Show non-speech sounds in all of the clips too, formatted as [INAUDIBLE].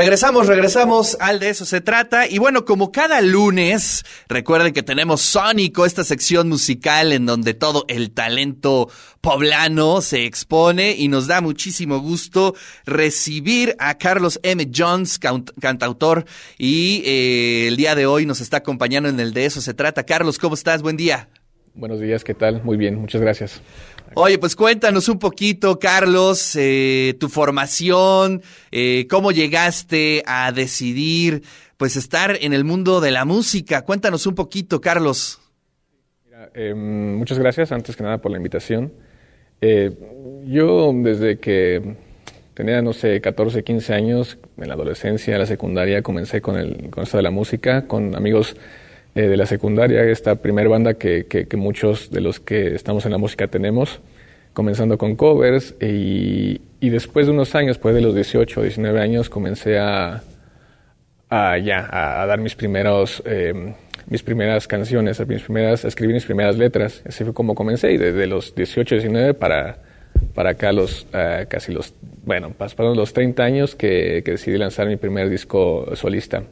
Regresamos, regresamos al de eso se trata. Y bueno, como cada lunes, recuerden que tenemos Sónico, esta sección musical en donde todo el talento poblano se expone y nos da muchísimo gusto recibir a Carlos M. Jones, cantautor, y eh, el día de hoy nos está acompañando en el de eso se trata. Carlos, ¿cómo estás? Buen día. Buenos días, ¿qué tal? Muy bien, muchas gracias. Oye, pues cuéntanos un poquito, Carlos, eh, tu formación, eh, cómo llegaste a decidir, pues, estar en el mundo de la música. Cuéntanos un poquito, Carlos. Em, muchas gracias, antes que nada, por la invitación. Eh, yo, desde que tenía, no sé, 14, 15 años, en la adolescencia, en la secundaria, comencé con, el, con esto de la música, con amigos eh, de la secundaria, esta primera banda que, que, muchos de los que estamos en la música tenemos, comenzando con covers y, y después de unos años, después de los 18 o 19 años, comencé a, a ya, a, dar mis primeros... Eh, mis primeras canciones, mis primeras, a escribir mis primeras letras. Así fue como comencé y desde los 18, 19 para, para acá los uh, casi los, bueno, pasaron los 30 años que, que, decidí lanzar mi primer disco solista.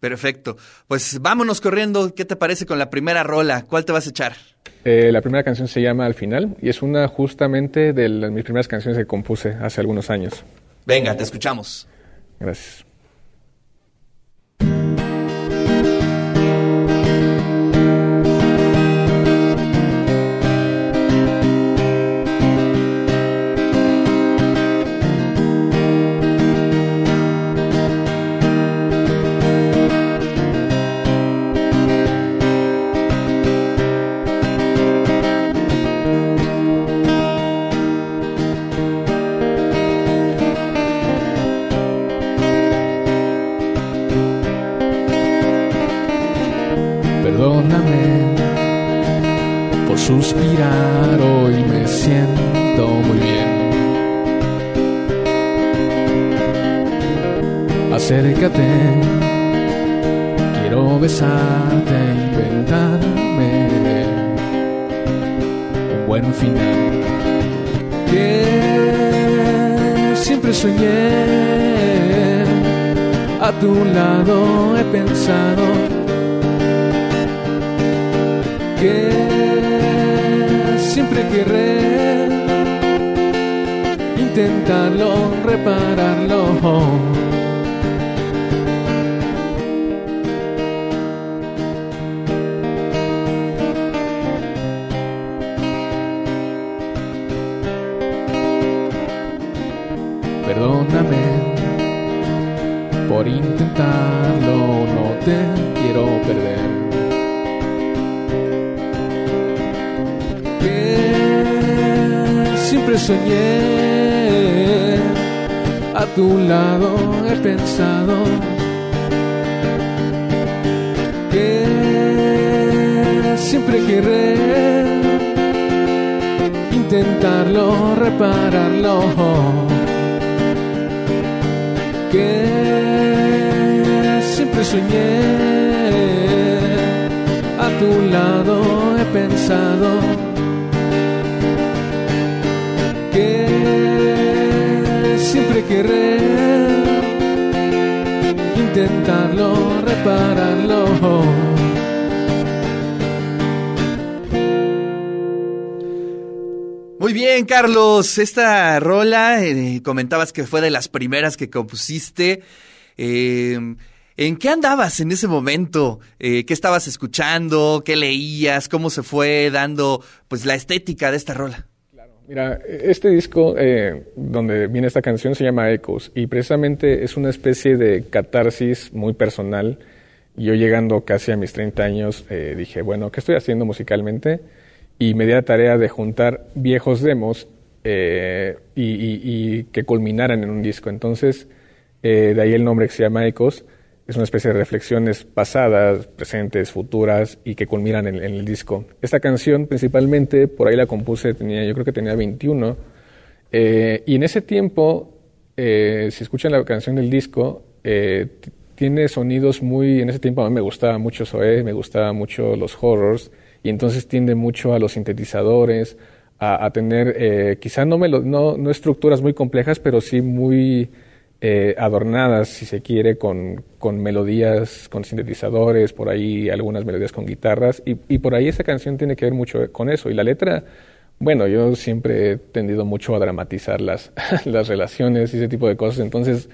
Perfecto. Pues vámonos corriendo. ¿Qué te parece con la primera rola? ¿Cuál te vas a echar? Eh, la primera canción se llama Al final y es una justamente de las, mis primeras canciones que compuse hace algunos años. Venga, te escuchamos. Gracias. Suspirar, hoy me siento muy bien. Acércate, quiero besarte, inventarme un buen final. Que siempre soñé, a tu lado he pensado repararlo. Perdóname por intentarlo, no te quiero perder. soñé, tu lado he pensado que siempre querré intentarlo, repararlo. Que siempre soñé, a tu lado he pensado querer intentarlo, repararlo. Muy bien, Carlos. Esta rola, eh, comentabas que fue de las primeras que compusiste. Eh, ¿En qué andabas en ese momento? Eh, ¿Qué estabas escuchando? ¿Qué leías? ¿Cómo se fue dando pues la estética de esta rola? Mira, este disco eh, donde viene esta canción se llama Echoes y precisamente es una especie de catarsis muy personal. Yo llegando casi a mis 30 años eh, dije, bueno, ¿qué estoy haciendo musicalmente? Y me di la tarea de juntar viejos demos eh, y, que culminaran en un disco. Entonces, de ahí el nombre que se llama Echoes es una especie de reflexiones pasadas, presentes, futuras y que culminan en, el disco. Esta canción principalmente, por ahí la compuse, tenía, yo creo que tenía 21, eh, y en ese tiempo, eh, si escuchan la canción del disco, eh, tiene sonidos muy, en ese tiempo a mí me gustaba mucho Zoé, me gustaba mucho los horrors, y entonces tiende mucho a los sintetizadores, a, tener, quizá no, no, no estructuras muy complejas, pero sí muy eh, adornadas, si se quiere, con, con, melodías, con sintetizadores, por ahí algunas melodías con guitarras, y, y, por ahí esa canción tiene que ver mucho con eso. Y la letra, bueno, yo siempre he tendido mucho a dramatizar las, [LAUGHS] las relaciones y ese tipo de cosas, entonces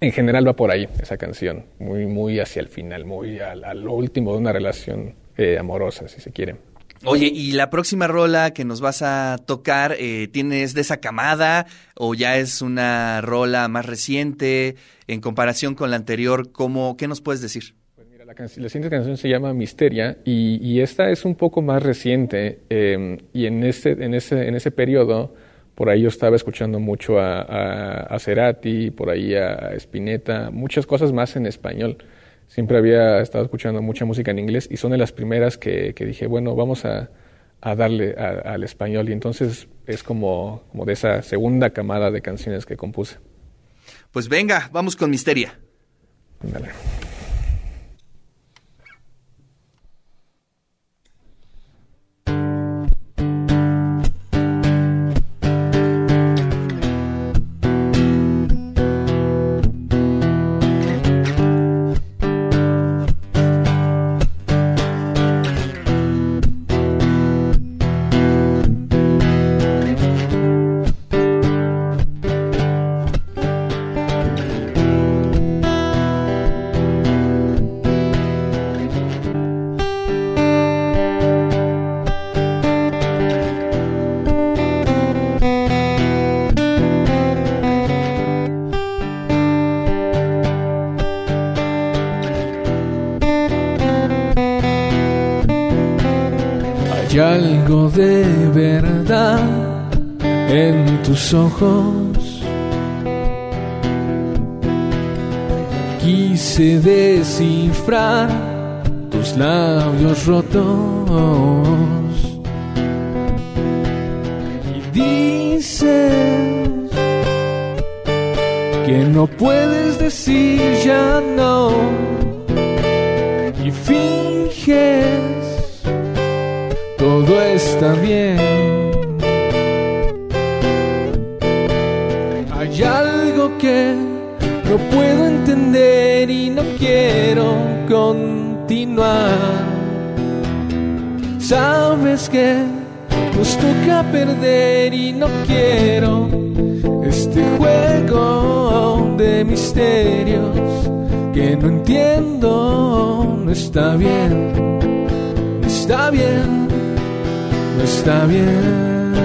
en general va por ahí esa canción, muy, muy hacia el final, muy a, a lo último de una relación eh, amorosa, si se quiere. Oye, ¿y la próxima rola que nos vas a tocar, eh, tienes de esa camada o ya es una rola más reciente en comparación con la anterior? ¿cómo, ¿Qué nos puedes decir? Pues mira, la, siguiente canción se llama Misteria y, y esta es un poco más reciente eh, y en ese, en, ese, en ese periodo por ahí yo estaba escuchando mucho a, a, a Cerati, por ahí a Spinetta, muchas cosas más en español siempre había estado escuchando mucha música en inglés y son de las primeras que, que dije, bueno, vamos a, a darle a, al español. Y entonces es como, como de esa segunda camada de canciones que compuse. Pues venga, vamos con Misteria. Dale. De verdad en tus ojos. Quise descifrar tus labios rotos. Y dices que no puedes decir ya no. Y finges bien. Hay algo que no puedo entender y no quiero continuar. Sabes que nos toca perder y no quiero este juego de misterios que no entiendo, no está bien, no está bien no está bien.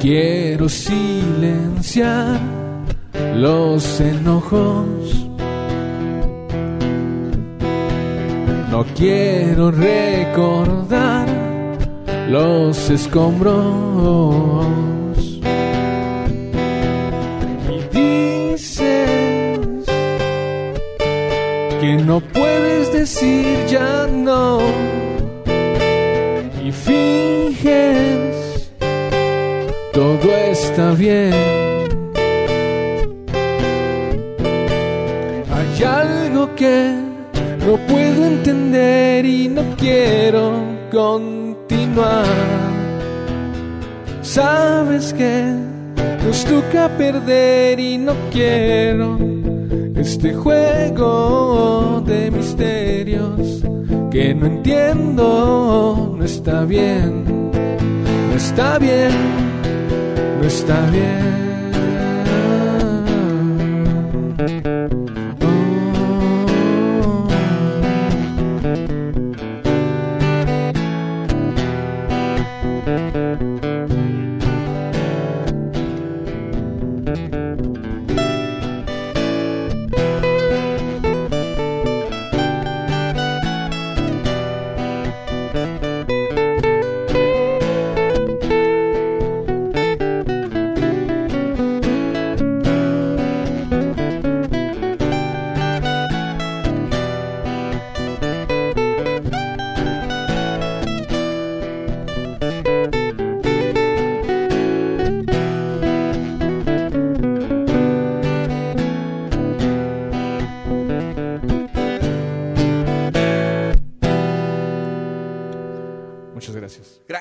Quiero silenciar los enojos. No quiero recordar los escombros. Y dices que no puedes decir ya no. Y finges está bien. Hay algo que no puedo entender y no quiero continuar. Sabes que nos toca perder y no quiero este juego de misterios que no entiendo, no está bien, no está bien no está bien.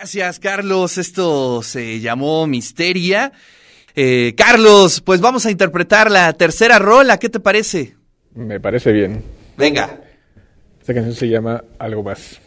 Gracias. Carlos. Esto se llamó Misteria. Eh, Carlos, pues vamos a interpretar la tercera rola. ¿Qué te parece? Me parece bien. Venga. Esta canción se llama Algo más.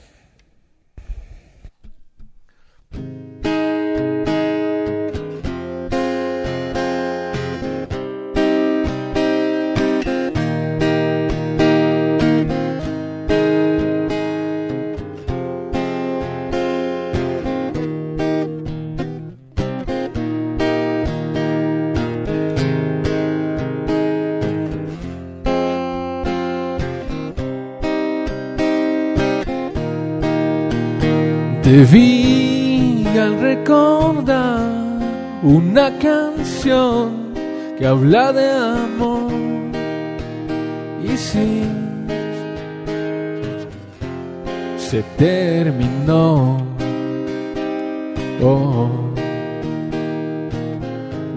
Vi al recordar una canción que habla de amor. Y sí, se terminó. Oh,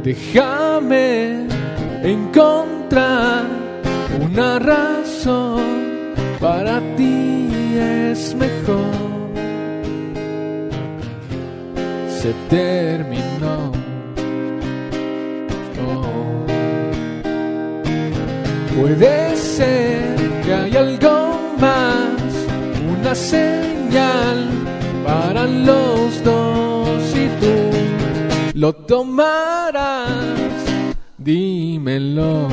déjame encontrar una razón. Para ti es mejor se terminó. Puede ser que hay algo más, una señal para los dos y tú lo tomarás, dímelo.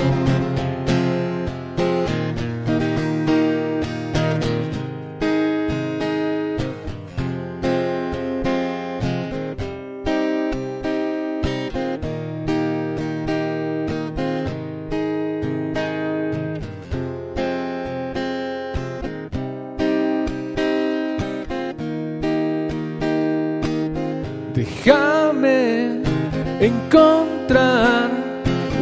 Encontrar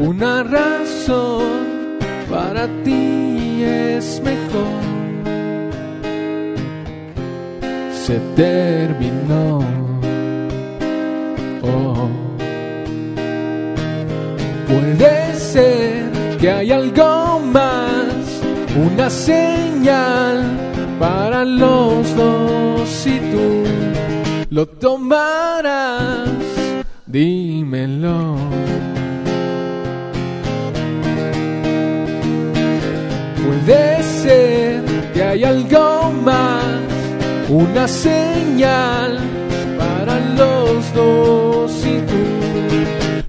una razón para ti es mejor. Se terminó. Oh. Puede ser que hay algo más, una señal para los dos y tú lo tomarás, dímelo. Puede ser que hay algo más, una señal para los dos y tú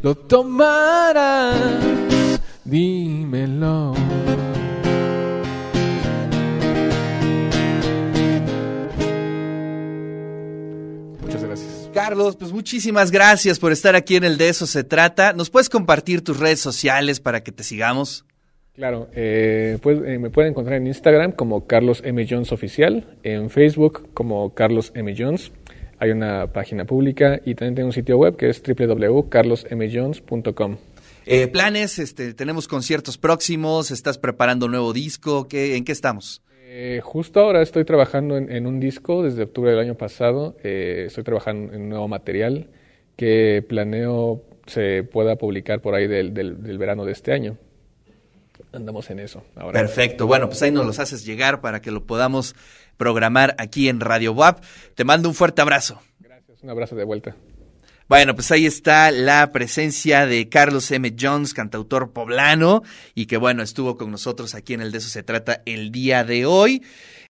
lo tomarás, dímelo. Carlos, pues muchísimas gracias por estar aquí en el De Eso Se Trata. ¿Nos puedes compartir tus redes sociales para que te sigamos? Claro, eh, pues, eh, me pueden encontrar en Instagram como Carlos M. Jones Oficial, en Facebook como Carlos M. Jones. Hay una página pública y también tengo un sitio web que es www.carlosmjones.com. Eh, planes, este, tenemos conciertos próximos, estás preparando un nuevo disco, ¿qué, ¿en qué estamos? Eh, justo ahora estoy trabajando en, un disco desde octubre del año pasado. Eh, estoy trabajando en un nuevo material que planeo se pueda publicar por ahí del, del, verano de este año. Andamos en eso ahora. Perfecto. Bueno, pues ahí nos los haces llegar para que lo podamos programar aquí en Radio WAP. Te mando un fuerte abrazo. Gracias. Un abrazo de vuelta. Bueno, pues ahí está la presencia de Carlos M. Jones, cantautor poblano, y que bueno, estuvo con nosotros aquí en el De eso se trata el día de hoy.